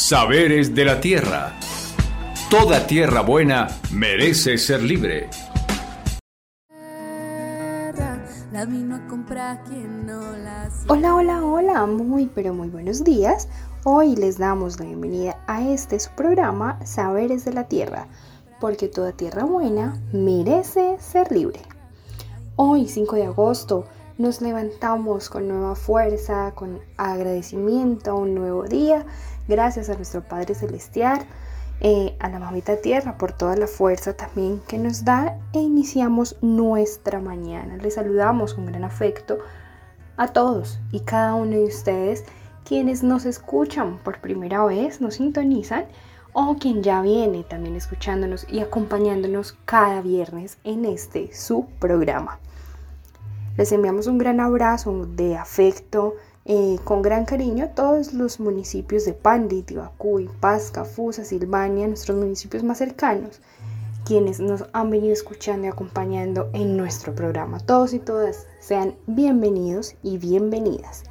Saberes de la Tierra. Toda tierra buena merece ser libre. Hola, hola, hola, muy pero muy buenos días. Hoy les damos la bienvenida a este su programa Saberes de la Tierra, porque toda tierra buena merece ser libre. Hoy, 5 de agosto, nos levantamos con nueva fuerza, con agradecimiento a un nuevo día, gracias a nuestro Padre Celestial, eh, a la mamita tierra por toda la fuerza también que nos da e iniciamos nuestra mañana. Les saludamos con gran afecto a todos y cada uno de ustedes quienes nos escuchan por primera vez, nos sintonizan o quien ya viene también escuchándonos y acompañándonos cada viernes en este su programa. Les enviamos un gran abrazo de afecto, con gran cariño a todos los municipios de Pandi, Tibacuy, Pasca, Fusa, Silvania, nuestros municipios más cercanos, quienes nos han venido escuchando y acompañando en nuestro programa. Todos y todas sean bienvenidos y bienvenidas.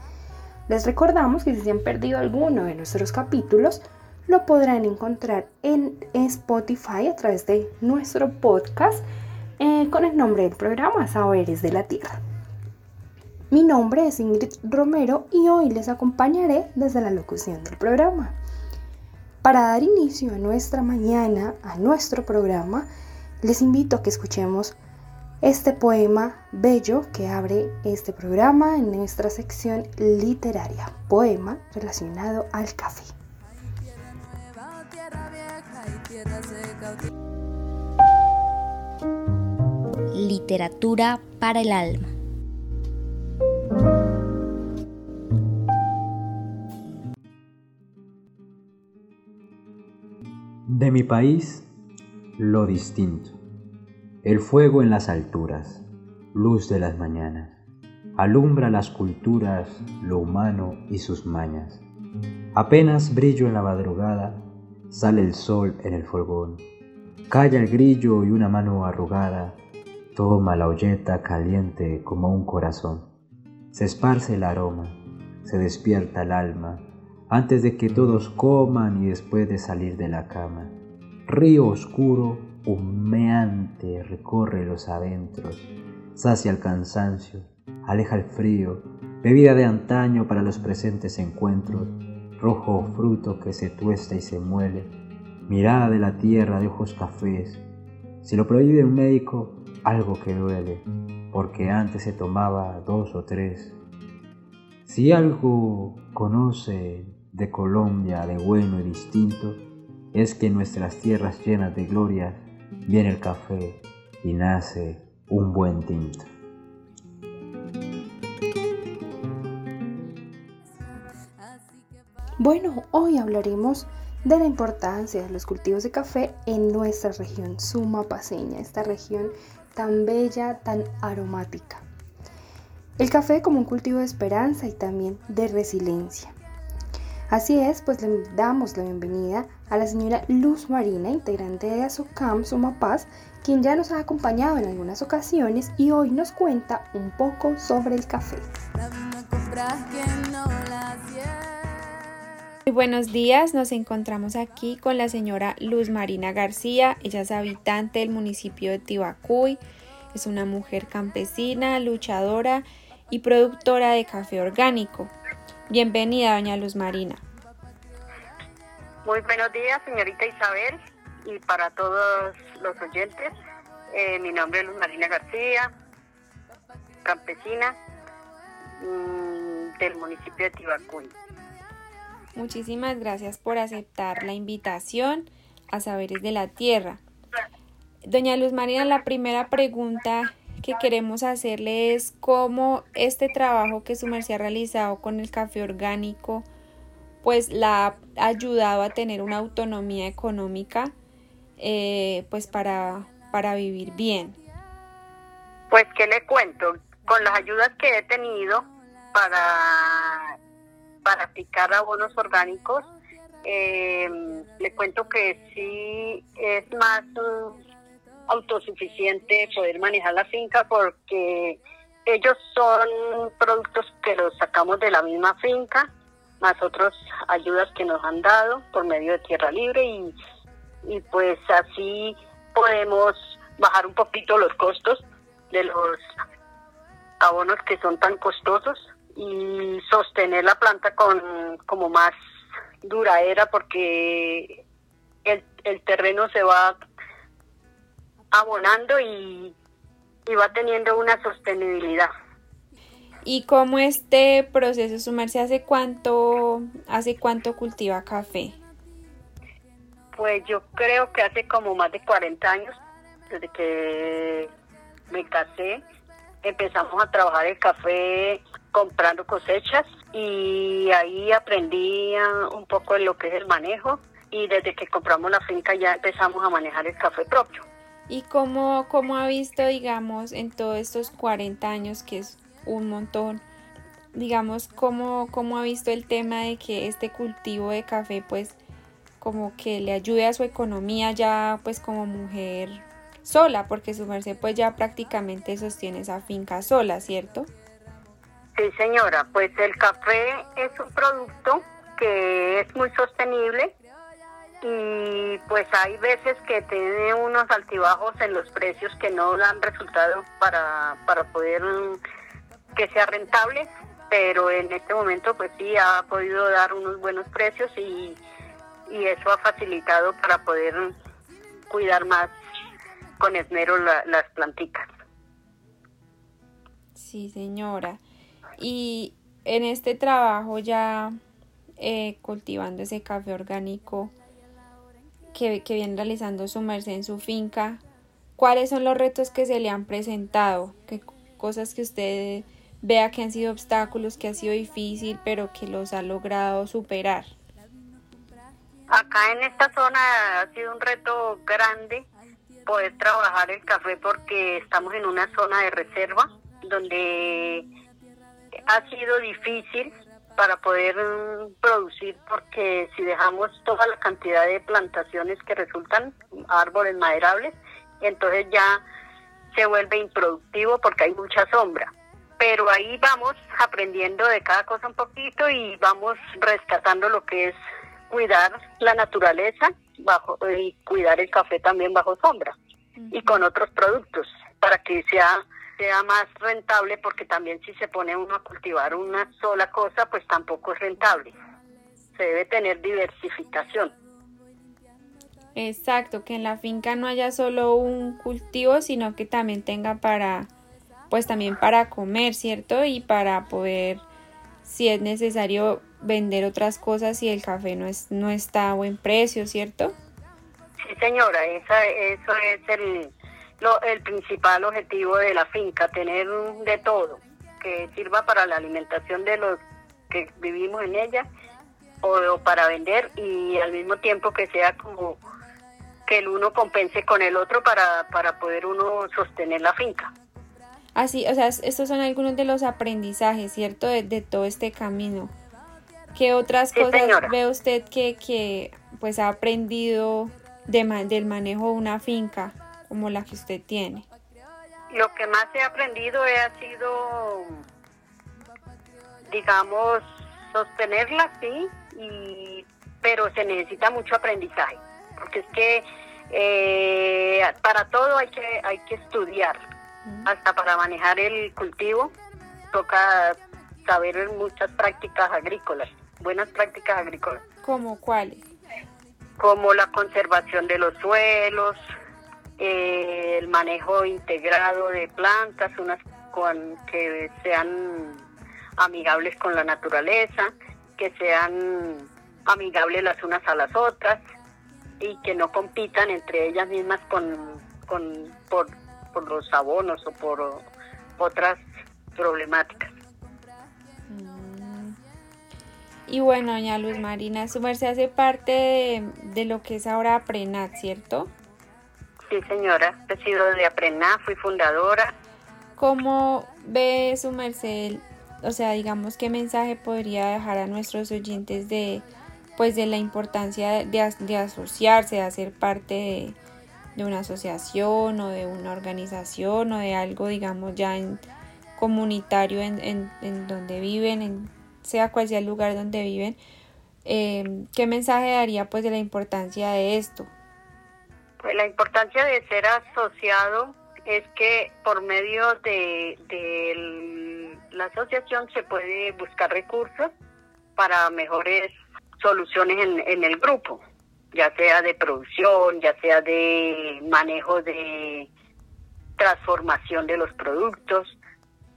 Les recordamos que si se han perdido alguno de nuestros capítulos, lo podrán encontrar en Spotify a través de nuestro podcast eh, con el nombre del programa Saberes de la Tierra. Mi nombre es Ingrid Romero y hoy les acompañaré desde la locución del programa. Para dar inicio a nuestra mañana, a nuestro programa, les invito a que escuchemos este poema bello que abre este programa en nuestra sección literaria, poema relacionado al café. Literatura para el alma. De mi país, lo distinto. El fuego en las alturas, luz de las mañanas, alumbra las culturas, lo humano y sus mañas. Apenas brillo en la madrugada, sale el sol en el fogón. Calla el grillo y una mano arrugada toma la olleta caliente como un corazón. Se esparce el aroma, se despierta el alma, antes de que todos coman y después de salir de la cama. Río oscuro, humeante, recorre los adentros, sacia el cansancio, aleja el frío, bebida de antaño para los presentes encuentros, rojo fruto que se tuesta y se muele, mirada de la tierra de ojos cafés. Si lo prohíbe un médico, algo que duele, porque antes se tomaba dos o tres. Si algo conoce de Colombia de bueno y distinto es que en nuestras tierras llenas de gloria viene el café y nace un buen tinto. Bueno, hoy hablaremos de la importancia de los cultivos de café en nuestra región sumapaseña, esta región tan bella, tan aromática. El café como un cultivo de esperanza y también de resiliencia. Así es, pues le damos la bienvenida a la señora Luz Marina, integrante de Azocam Sumapaz, quien ya nos ha acompañado en algunas ocasiones y hoy nos cuenta un poco sobre el café. Muy buenos días, nos encontramos aquí con la señora Luz Marina García, ella es habitante del municipio de Tibacuy, es una mujer campesina, luchadora y productora de café orgánico. Bienvenida, doña Luz Marina. Muy buenos días, señorita Isabel, y para todos los oyentes. Eh, mi nombre es Luz Marina García, campesina mm, del municipio de Tibacuy. Muchísimas gracias por aceptar la invitación a Saberes de la Tierra. Doña Luz Marina, la primera pregunta que queremos hacerle es cómo este trabajo que su merced ha realizado con el café orgánico pues la ha ayudado a tener una autonomía económica eh, pues para, para vivir bien. Pues qué le cuento, con las ayudas que he tenido para, para aplicar abonos orgánicos, eh, le cuento que sí es más autosuficiente poder manejar la finca porque ellos son productos que los sacamos de la misma finca más otras ayudas que nos han dado por medio de Tierra Libre y, pues así podemos bajar un poquito los costos de los abonos que son tan costosos y sostener la planta con como más duradera porque el, el terreno se va abonando y, y va teniendo una sostenibilidad. ¿Y cómo este proceso sumerse hace cuánto hace cuánto cultiva café? Pues yo creo que hace como más de 40 años desde que me casé empezamos a trabajar el café comprando cosechas y ahí aprendí un poco de lo que es el manejo y desde que compramos la finca ya empezamos a manejar el café propio. ¿Y cómo, cómo ha visto, digamos, en todos estos 40 años, que es un montón, digamos, cómo, cómo ha visto el tema de que este cultivo de café, pues, como que le ayude a su economía ya, pues, como mujer sola, porque su merced pues ya prácticamente sostiene esa finca sola, ¿cierto? Sí, señora, pues el café es un producto que es muy sostenible y pues hay veces que tiene unos altibajos en los precios que no dan resultado para, para poder que sea rentable, pero en este momento pues sí ha podido dar unos buenos precios y, y eso ha facilitado para poder cuidar más con esmero las plantitas. Sí, señora. Y en este trabajo ya eh, cultivando ese café orgánico que, que viene realizando su merced en su finca, ¿cuáles son los retos que se le han presentado? ¿Qué cosas que usted vea que han sido obstáculos, que ha sido difícil, pero que los ha logrado superar? Acá en esta zona ha sido un reto grande poder trabajar el café porque estamos en una zona de reserva donde ha sido difícil para poder mm, producir porque si dejamos toda la cantidad de plantaciones que resultan árboles maderables, entonces ya se vuelve improductivo porque hay mucha sombra. Pero ahí vamos aprendiendo de cada cosa un poquito y vamos rescatando lo que es cuidar la naturaleza bajo y cuidar el café también bajo sombra y con otros productos para que sea sea más rentable porque también si se pone uno a cultivar una sola cosa pues tampoco es rentable. Se debe tener diversificación. Exacto que en la finca no haya solo un cultivo sino que también tenga para pues también para comer cierto y para poder si es necesario vender otras cosas si el café no es no está a buen precio cierto Sí, señora, esa, eso es el, el principal objetivo de la finca, tener de todo, que sirva para la alimentación de los que vivimos en ella o, para vender y al mismo tiempo que sea como que el uno compense con el otro para, para poder uno sostener la finca. Así, o sea, estos son algunos de los aprendizajes, ¿cierto? De, de todo este camino. ¿Qué otras cosas ve usted que, que pues ha aprendido del manejo de una finca como la que usted tiene? Lo que más he aprendido ha sido, digamos, sostenerla, sí, y, pero se necesita mucho aprendizaje, porque es que eh, para todo hay que, hay que estudiar, hasta para manejar el cultivo toca saber muchas prácticas agrícolas, buenas prácticas agrícolas. ¿Cómo cuáles? como la conservación de los suelos, eh, el manejo integrado de plantas, unas con, que sean amigables con la naturaleza, que sean amigables las unas a las otras y que no compitan entre ellas mismas con, con por, por los abonos o por otras problemáticas. Y bueno, doña Luz Marina, su merced hace parte de, lo que es ahora APRENAT, ¿cierto? Sí, señora. He sido de APRENAT, fui fundadora. ¿Cómo ve su merced, o sea, digamos, qué mensaje podría dejar a nuestros oyentes de, pues, de la importancia de, asociarse, de hacer parte de, una asociación o de una organización o de algo, digamos, ya en comunitario en, en, en donde viven, en sea cual sea el lugar donde viven, eh, ¿qué mensaje daría pues de la importancia de esto? Pues la importancia de ser asociado es que por medio de, de la asociación se puede buscar recursos para mejores soluciones en, en el grupo, ya sea de producción, ya sea de manejo de transformación de los productos,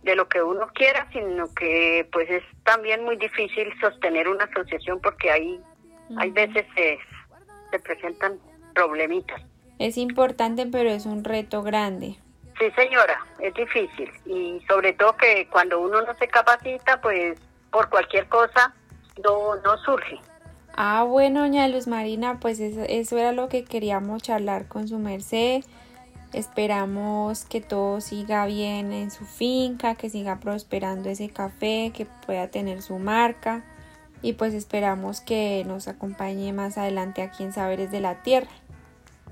de lo que uno quiera, sino que pues es también muy difícil sostener una asociación porque hay, hay veces se, se presentan problemitas. Es importante, pero es un reto grande. Sí, señora, es difícil. Y sobre todo que cuando uno no se capacita, pues por cualquier cosa no, no surge. Ah, bueno, doña Luz Marina, pues eso, eso era lo que queríamos charlar con su merced. Esperamos que todo siga bien en su finca, que siga prosperando ese café, que pueda tener su marca y pues esperamos que nos acompañe más adelante aquí en Saberes de la Tierra.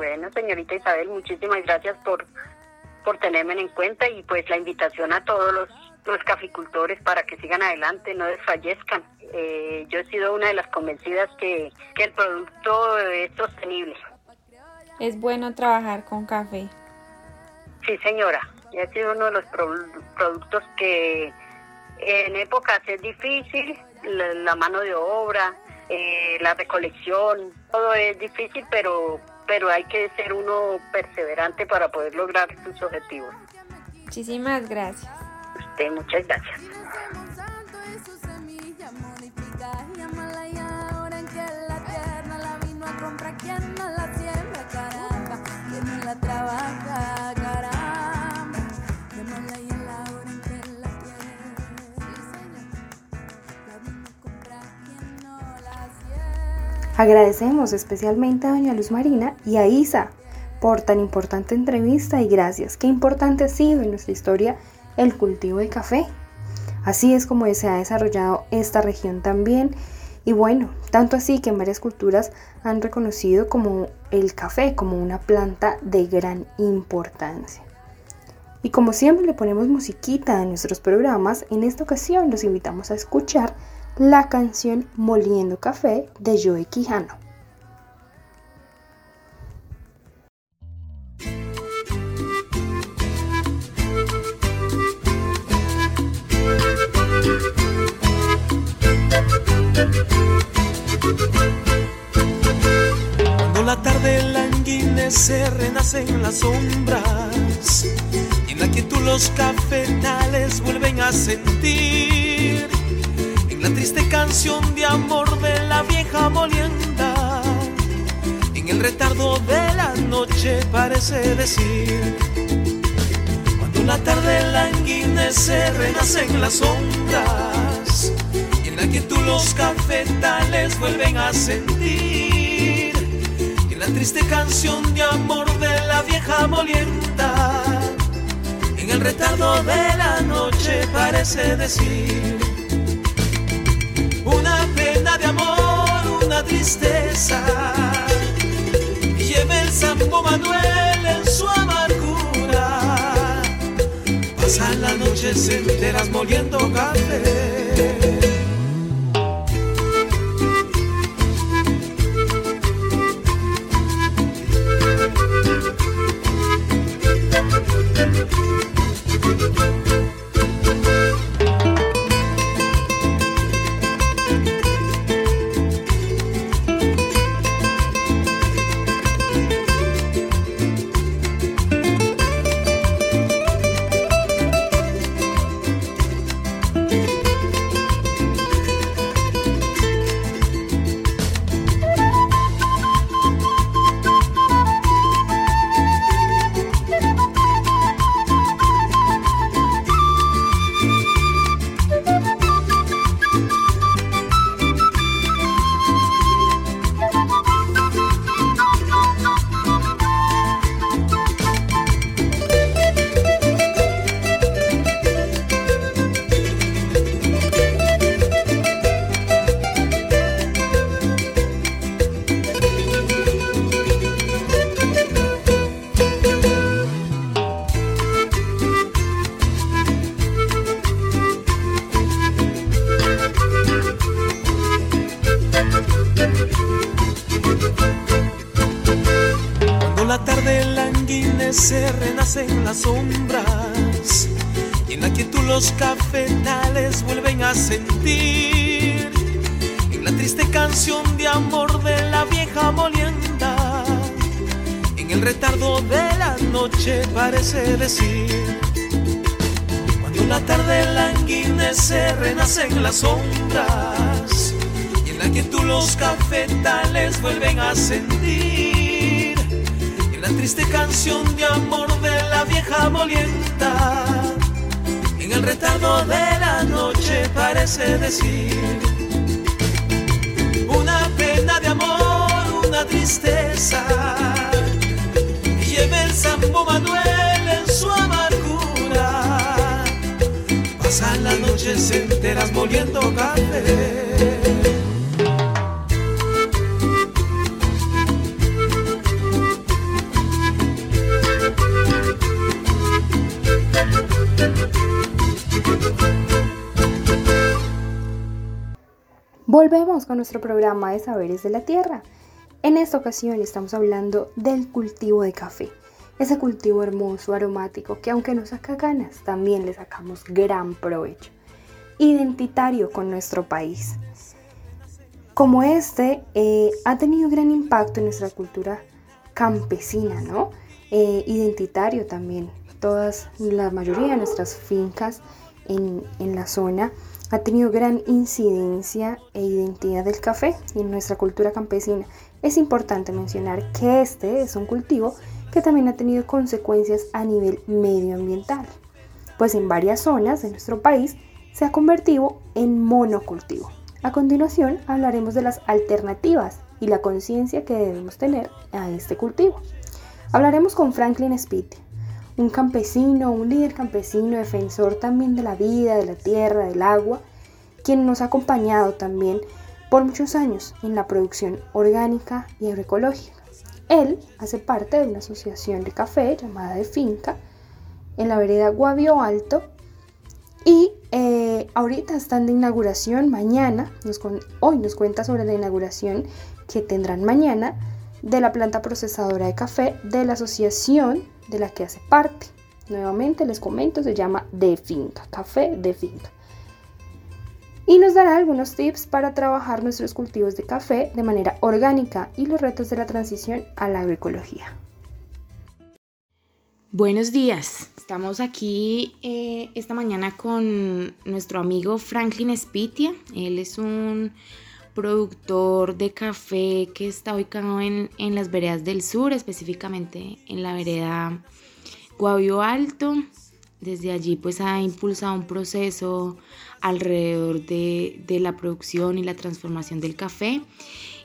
Bueno, señorita Isabel, muchísimas gracias por, por tenerme en cuenta y pues la invitación a todos los, los caficultores para que sigan adelante, no desfallezcan. Eh, yo he sido una de las convencidas que, que el producto es sostenible. Es bueno trabajar con café. Sí, señora. Ha sido uno de los productos que en épocas es difícil, la, la mano de obra, eh, la recolección, todo es difícil, pero, pero hay que ser uno perseverante para poder lograr sus objetivos. Muchísimas gracias. Usted, muchas gracias. Agradecemos especialmente a doña Luz Marina y a Isa por tan importante entrevista y gracias. Qué importante ha sido en nuestra historia el cultivo de café. Así es como se ha desarrollado esta región también. Y bueno, tanto así que en varias culturas han reconocido como el café como una planta de gran importancia. Y como siempre le ponemos musiquita a nuestros programas, en esta ocasión los invitamos a escuchar la canción Moliendo Café de Joe Quijano. Cuando la tarde languinece, renace en las sombras y en la quietud los cafetales vuelven a sentir la triste canción de amor de la vieja molienda. En el retardo de la noche parece decir, cuando la tarde languinece, renacen las sombras, y en la que tú los cafetales vuelven a sentir, en la triste canción de amor de la vieja molienda. En el retardo de la noche parece decir de amor, una tristeza. Lleve el Sambo Manuel en su amargura. Pasan las noches enteras moliendo café. En el retardo de la noche parece decir cuando la tarde languinece, renacen las sombras y en la quietud los cafetales vuelven a sentir triste canción de amor de la vieja molienta. En el retardo de la noche parece decir una pena de amor, una tristeza. Sambo Manuel en su amargura. Pasan las noches enteras moliendo café. Volvemos con nuestro programa de Saberes de la Tierra. En esta ocasión estamos hablando del cultivo de café. Ese cultivo hermoso, aromático, que aunque nos saca ganas, también le sacamos gran provecho. Identitario con nuestro país. Como este, eh, ha tenido gran impacto en nuestra cultura campesina, ¿no? Eh, identitario también. Todas, la mayoría de nuestras fincas en, en la zona ha tenido gran incidencia e identidad del café en nuestra cultura campesina. Es importante mencionar que este es un cultivo que también ha tenido consecuencias a nivel medioambiental, pues en varias zonas de nuestro país se ha convertido en monocultivo. A continuación hablaremos de las alternativas y la conciencia que debemos tener a este cultivo. Hablaremos con Franklin Spitz, un campesino, un líder campesino, defensor también de la vida, de la tierra, del agua, quien nos ha acompañado también por muchos años en la producción orgánica y agroecológica. Él hace parte de una asociación de café llamada de Finca en la vereda Guavio Alto y eh, ahorita están de inauguración mañana, hoy nos cuenta sobre la inauguración que tendrán mañana de la planta procesadora de café de la asociación de la que hace parte. Nuevamente les comento, se llama De Finca, Café de Finca. Y nos dará algunos tips para trabajar nuestros cultivos de café de manera orgánica y los retos de la transición a la agroecología. Buenos días, estamos aquí eh, esta mañana con nuestro amigo Franklin Spitia. Él es un productor de café que está ubicado en, las veredas del sur, específicamente en la vereda Guavio Alto. Desde allí pues ha impulsado un proceso alrededor de, la producción y la transformación del café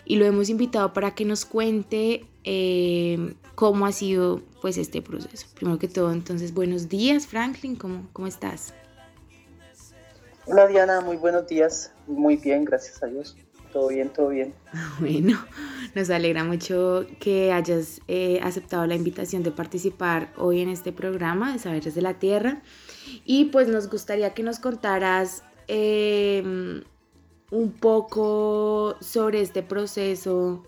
y lo hemos invitado para que nos cuente eh, cómo ha sido pues este proceso. Primero que todo, entonces, buenos días Franklin, ¿cómo, cómo estás? Hola Diana, muy buenos días, muy bien, gracias a Dios todo bien, todo bien. Bueno, nos alegra mucho que hayas eh, aceptado la invitación de participar hoy en este programa de Saberes de la Tierra. Y pues nos gustaría que nos contaras em, un poco sobre este proceso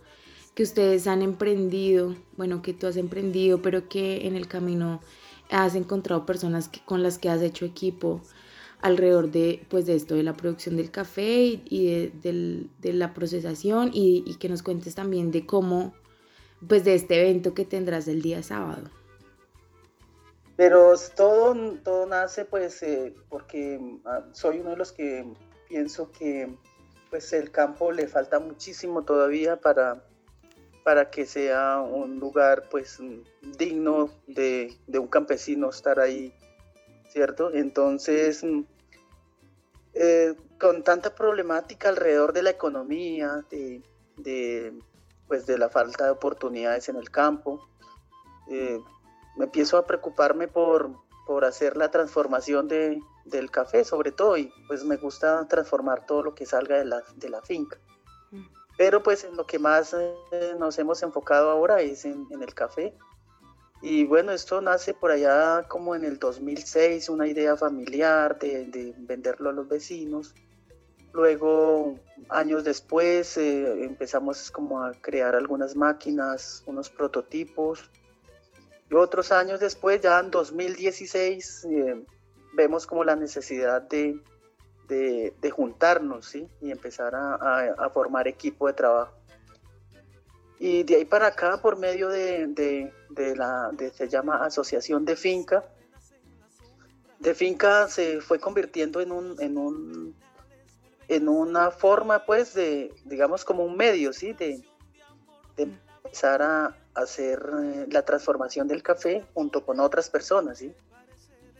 que ustedes han emprendido, bueno, que tú has emprendido, pero que en el camino has encontrado personas que, con las que has hecho equipo alrededor de, pues, de esto, de la producción del café y de, la procesación y, que nos cuentes también de cómo, pues de este evento que tendrás el día sábado. Pero todo, todo nace pues eh, porque ah, soy uno de los que pienso que pues el campo le falta muchísimo todavía para, para que sea un lugar pues digno de, de un campesino estar ahí ¿cierto? Entonces, eh, con tanta problemática alrededor de la economía, de, pues de la falta de oportunidades en el campo, eh, me empiezo a preocuparme por, por hacer la transformación de, del café, sobre todo, y pues me gusta transformar todo lo que salga de la, de la finca. Mm. Pero pues en lo que más eh, nos hemos enfocado ahora es en, en el café, y bueno, esto nace por allá como en el 2006, una idea familiar de, venderlo a los vecinos. Luego, años después, eh, empezamos como a crear algunas máquinas, unos prototipos. Y otros años después, ya en 2016, eh, vemos como la necesidad de, de, juntarnos ¿sí? y empezar a, a, formar equipo de trabajo. Y de ahí para acá, por medio de, de la, se llama Asociación de Finca, de Finca se fue convirtiendo en un, en un en una forma pues de, digamos como un medio, ¿sí? De, de empezar a hacer eh, la transformación del café junto con otras personas, ¿sí?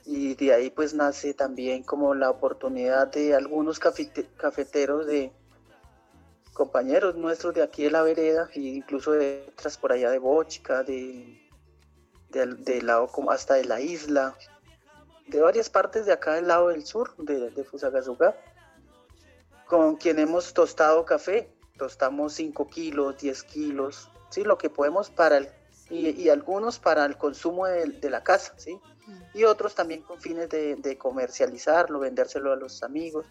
Y de ahí pues nace también como la oportunidad de algunos cafeteros de compañeros nuestros de aquí de la vereda e incluso de otras por allá de Bochica, de, de, lado como hasta de la isla, de varias partes de acá del lado del sur, de, de Fusagasugá, con quien hemos tostado café. Tostamos 5 kilos, 10 kilos, ¿sí? lo que podemos para el, y, algunos para el consumo de, la casa, ¿sí? y otros también con fines de, comercializarlo, vendérselo a los amigos.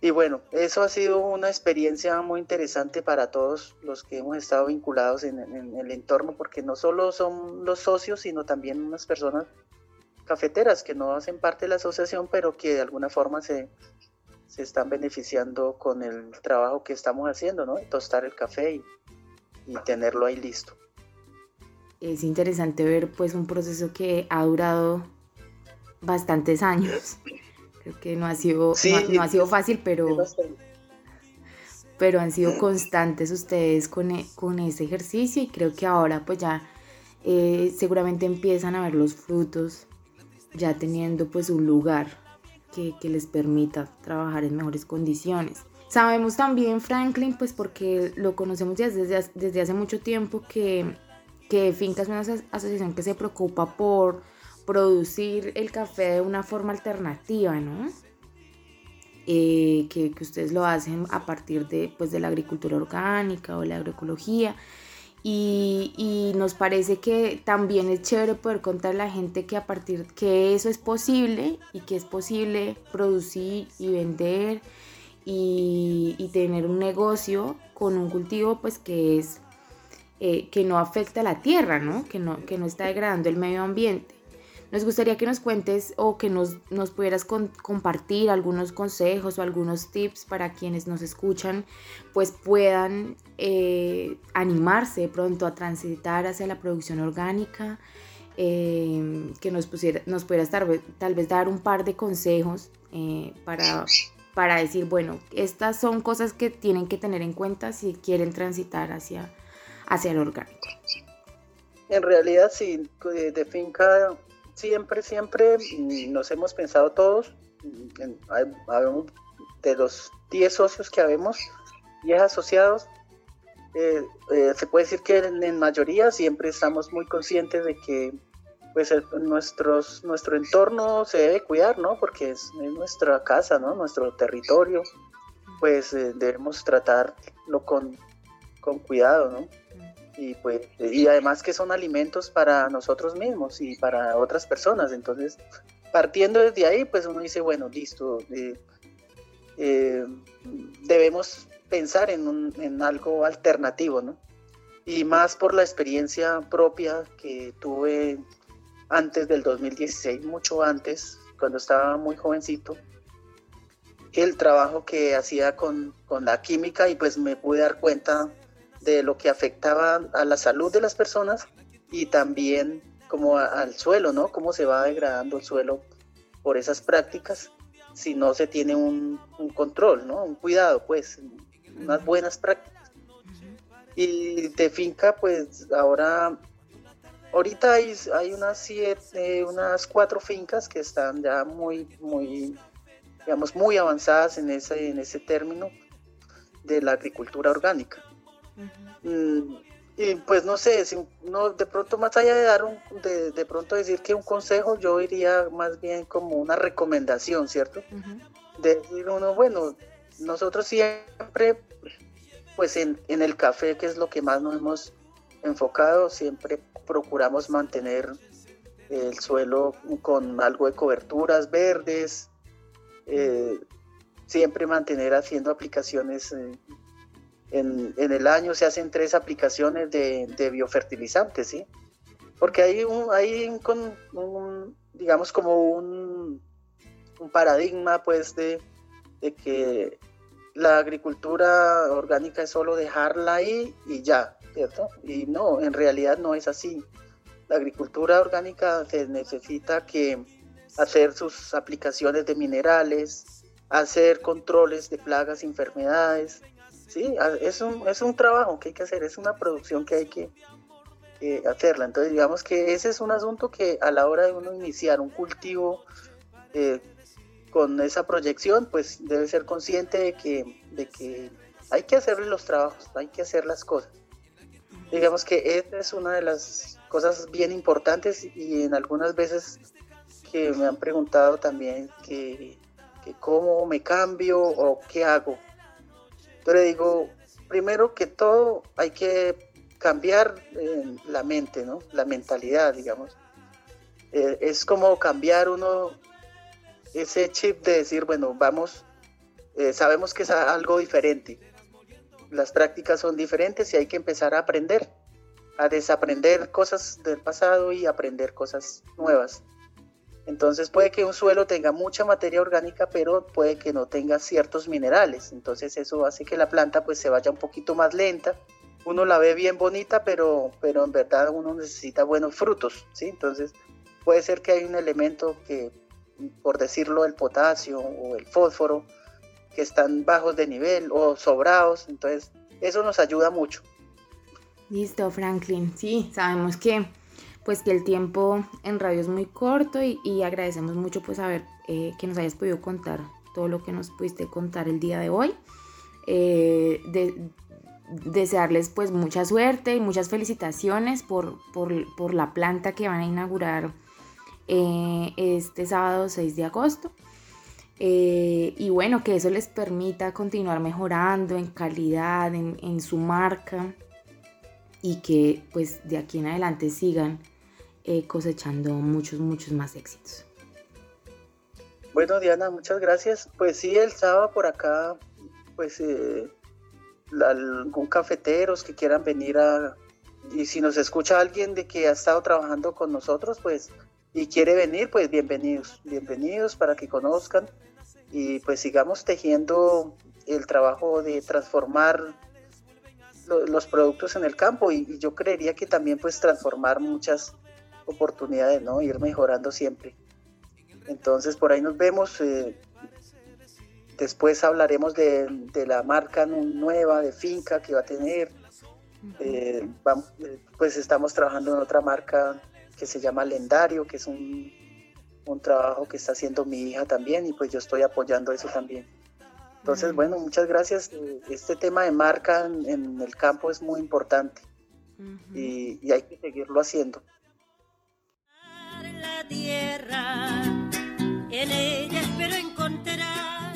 Y bueno, eso ha sido una experiencia muy interesante para todos los que hemos estado vinculados en, en, el entorno, porque no solo son los socios, sino también unas personas cafeteras que no hacen parte de la asociación, pero que de alguna forma se, se están beneficiando con el trabajo que estamos haciendo, ¿no? Tostar el café y, tenerlo ahí listo. Es interesante ver pues un proceso que ha durado bastantes años. Creo que no ha sido, no, ha sido fácil, pero, pero han sido constantes ustedes con, e, con ese ejercicio y creo que ahora pues ya eh, seguramente empiezan a ver los frutos ya teniendo pues un lugar que, les permita trabajar en mejores condiciones. Sabemos también, Franklin, pues porque lo conocemos desde, desde hace mucho tiempo, que, que Finca es una asociación que se preocupa por producir el café de una forma alternativa, ¿no? Eh, que, que, ustedes lo hacen a partir de, pues, de la agricultura orgánica o la agroecología y, nos parece que también es chévere poder contarle a la gente que a partir que eso es posible y que es posible producir y vender y, tener un negocio con un cultivo pues que es eh, que no afecta a la tierra, ¿no? Que, no, que no está degradando el medio ambiente. Nos gustaría que nos cuentes o que nos, nos pudieras compartir algunos consejos o algunos tips para quienes nos escuchan, pues puedan eh, animarse pronto a transitar hacia la producción orgánica, eh, que nos, pusiera, nos pudieras tal vez, dar un par de consejos para, para decir, bueno, estas son cosas que tienen que tener en cuenta si quieren transitar hacia, hacia el orgánico. En realidad, sí, de finca siempre, siempre mm, nos hemos pensado todos, mm, de los 10 socios que habemos, 10 asociados, eh, eh, se puede decir que en, mayoría siempre estamos muy conscientes de que pues nuestros, nuestro entorno se debe cuidar, ¿no? Porque es, nuestra casa, ¿no? Nuestro territorio, pues eh, debemos tratarlo con, con cuidado, ¿no? y pues y además que son alimentos para nosotros mismos y para otras personas entonces partiendo desde ahí pues uno dice bueno listo eh, eh, debemos pensar en, en algo alternativo no y más por la experiencia propia que tuve antes del 2016 mucho antes cuando estaba muy jovencito el trabajo que hacía con, con la química y pues me pude dar cuenta de lo que afectaba a la salud de las personas y también como al suelo, ¿no? Cómo se va degradando el suelo por esas prácticas si no se tiene un, control, ¿no? Un cuidado, pues, unas buenas prácticas. Y de finca, pues ahora, ahorita hay, hay unas siete, unas cuatro fincas que están ya muy, muy, digamos, muy avanzadas en ese, en ese término de la agricultura orgánica. Mm, y pues no sé, si no, de pronto más allá de dar un, de, pronto decir que un consejo, yo iría más bien como una recomendación, ¿cierto? De decir uno, bueno, nosotros siempre, pues en, en el café, que es lo que más nos hemos enfocado, siempre procuramos mantener el suelo con algo de coberturas verdes, eh, siempre mantener haciendo aplicaciones en, el año se hacen tres aplicaciones de, biofertilizantes, ¿sí? porque hay un, hay un, digamos como un, un paradigma pues de, de, que la agricultura orgánica es solo dejarla ahí y ya, ¿cierto? Y no, en realidad no es así. La agricultura orgánica se necesita que hacer sus aplicaciones de minerales, hacer controles de plagas, enfermedades. Sí, es un, es un trabajo que hay que hacer, es una producción que hay que, hacerla. Entonces, digamos que ese es un asunto que a la hora de uno iniciar un cultivo eh, con esa proyección, pues debe ser consciente de que, de que hay que hacer los trabajos, hay que hacer las cosas. Digamos que esta es una de las cosas bien importantes y en algunas veces que me han preguntado también que, cómo me cambio o qué hago. Yo le digo, primero que todo hay que cambiar eh, la mente, ¿no? La mentalidad, digamos. Eh, es como cambiar uno ese chip de decir, bueno, vamos, eh, sabemos que es algo diferente. Las prácticas son diferentes y hay que empezar a aprender, a desaprender cosas del pasado y aprender cosas nuevas. Entonces puede que un suelo tenga mucha materia orgánica, pero puede que no tenga ciertos minerales. Entonces eso hace que la planta pues se vaya un poquito más lenta. Uno la ve bien bonita, pero, pero en verdad uno necesita buenos frutos, ¿sí? Entonces puede ser que hay un elemento que, por decirlo, el potasio o el fósforo, que están bajos de nivel o sobrados. Entonces eso nos ayuda mucho. Listo, Franklin. Sí, sabemos que pues que el tiempo en radio es muy corto y, agradecemos mucho pues saber eh, que nos hayas podido contar todo lo que nos pudiste contar el día de hoy. Eh, desearles pues mucha suerte y muchas felicitaciones por, por, la planta que van a inaugurar eh, este sábado 6 de agosto. Y bueno, que eso les permita continuar mejorando en calidad, en, en su marca y que pues de aquí en adelante sigan eh, cosechando muchos, muchos más éxitos. Bueno, Diana, muchas gracias. Pues sí, el sábado por acá, pues eh, algún cafeteros que quieran venir a... Y si nos escucha alguien de que ha estado trabajando con nosotros, pues, y quiere venir, pues bienvenidos, bienvenidos para que conozcan y pues sigamos tejiendo el trabajo de transformar los productos en el campo y, y, yo creería que también pues transformar muchas oportunidades, ¿no? Ir mejorando siempre. Entonces, por ahí nos vemos. Eh, después hablaremos de, la marca nueva de finca que va a tener. Eh, eh, pues estamos trabajando en otra marca que se llama Lendario, que es un, un, trabajo que está haciendo mi hija también y pues yo estoy apoyando eso también. Entonces, bueno, muchas gracias. Este tema de marca en, el campo es muy importante y hay que seguirlo haciendo tierra, en ella espero encontrar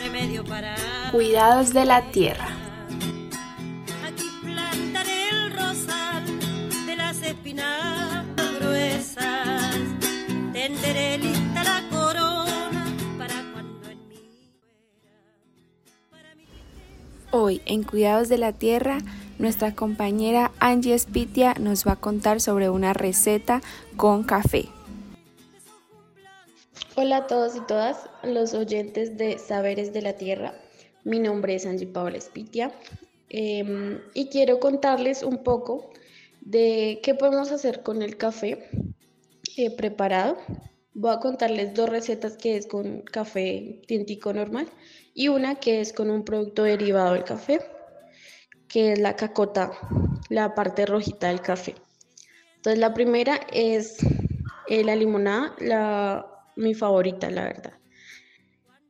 remedio para cuidados de la tierra. Aquí plantaré el rosal de las espinas gruesas, tenderé lista la corona para cuando en mí Hoy en Cuidados de la Tierra nuestra compañera Angie Spitia nos va a contar sobre una receta con café. Hola a todos y todas los oyentes de Saberes de la Tierra. Mi nombre es Angie Paola Espitia em, y quiero contarles un poco de qué podemos hacer con el café eh, preparado. Voy a contarles dos recetas que es con café tintico normal y una que es con un producto derivado del café, que es la cacota, la parte rojita del café. Entonces la primera es eh, la limonada, la mi favorita, la verdad.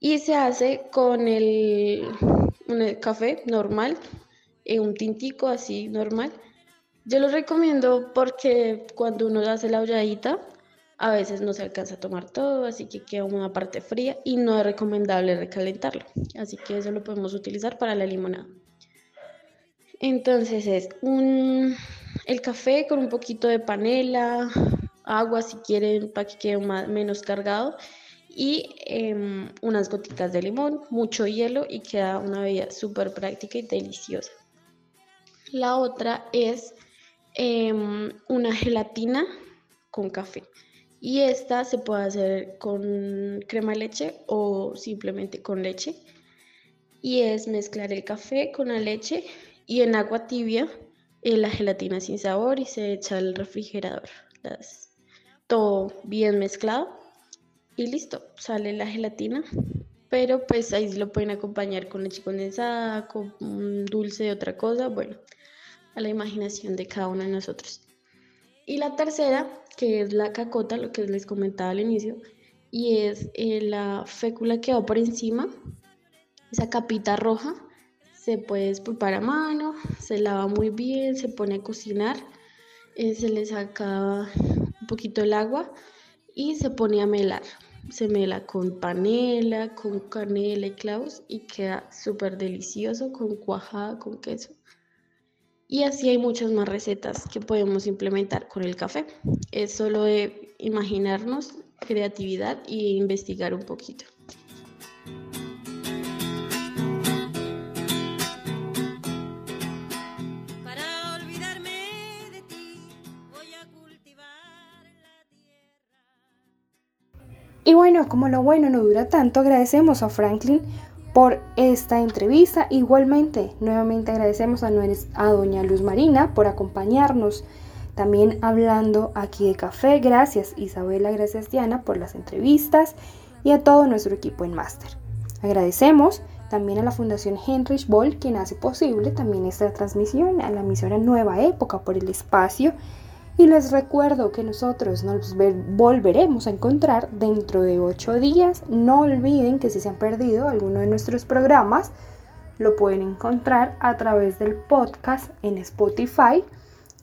Y se hace con el, café normal, en un tintico así normal. Yo lo recomiendo porque cuando uno hace la holladita, a veces no se alcanza a tomar todo, así que queda una parte fría y no es recomendable recalentarlo. Así que eso lo podemos utilizar para la limonada. Entonces es un, el café con un poquito de panela, agua si quieren para que quede más, menos cargado y em, unas gotitas de limón, mucho hielo y queda una bebida súper práctica y deliciosa. La otra es em, una gelatina con café. Y esta se puede hacer con crema leche o simplemente con leche. Y es mezclar el café con la leche y en agua tibia eh, la gelatina sin sabor y se echa al refrigerador. todo bien mezclado y listo, sale la gelatina. Pero pues ahí lo pueden acompañar con leche condensada, con dulce de otra cosa, bueno, a la imaginación de cada uno de nosotros. Y la tercera, que es la cacota, lo que les comentaba al inicio, y es eh, la fécula que va por encima, esa capita roja, se puede espulpar a mano, se lava muy bien, se pone a cocinar, eh, se le saca un poquito el agua y se pone a melar se mela con panela, con canela y clavos y queda súper delicioso con cuajada, con queso. Y así hay muchas más recetas que podemos implementar con el café. Es solo de imaginarnos, creatividad e investigar un poquito. Y bueno, como lo bueno no dura tanto, agradecemos a Franklin por esta entrevista. Igualmente, nuevamente agradecemos a, doña Luz Marina por acompañarnos también hablando aquí de café. Gracias Isabela, gracias Diana por las entrevistas y a todo nuestro equipo en Máster. Agradecemos también a la Fundación Heinrich Boll quien hace posible también esta transmisión a la emisora Nueva Época por el espacio y les recuerdo que nosotros nos volveremos a encontrar dentro de ocho días. No olviden que si se han perdido alguno de nuestros programas, lo pueden encontrar a través del podcast en Spotify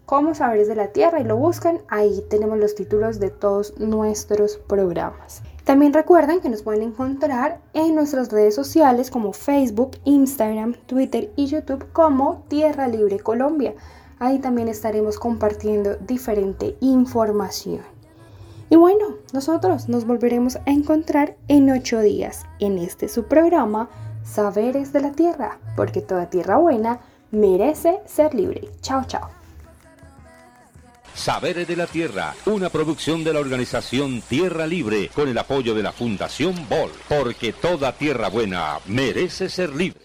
como Saberes de la Tierra y lo buscan. Ahí tenemos los títulos de todos nuestros programas. También recuerden que nos pueden encontrar en nuestras redes sociales como Facebook, Instagram, Twitter y YouTube como Tierra Libre Colombia. Ahí también estaremos compartiendo diferente información. Y bueno, nosotros nos volveremos a encontrar en ocho días en este su programa Saberes de la Tierra, porque toda tierra buena merece ser libre. Chao, chao. Saberes de la Tierra, una producción de la organización Tierra Libre con el apoyo de la Fundación Bol, porque toda tierra buena merece ser libre.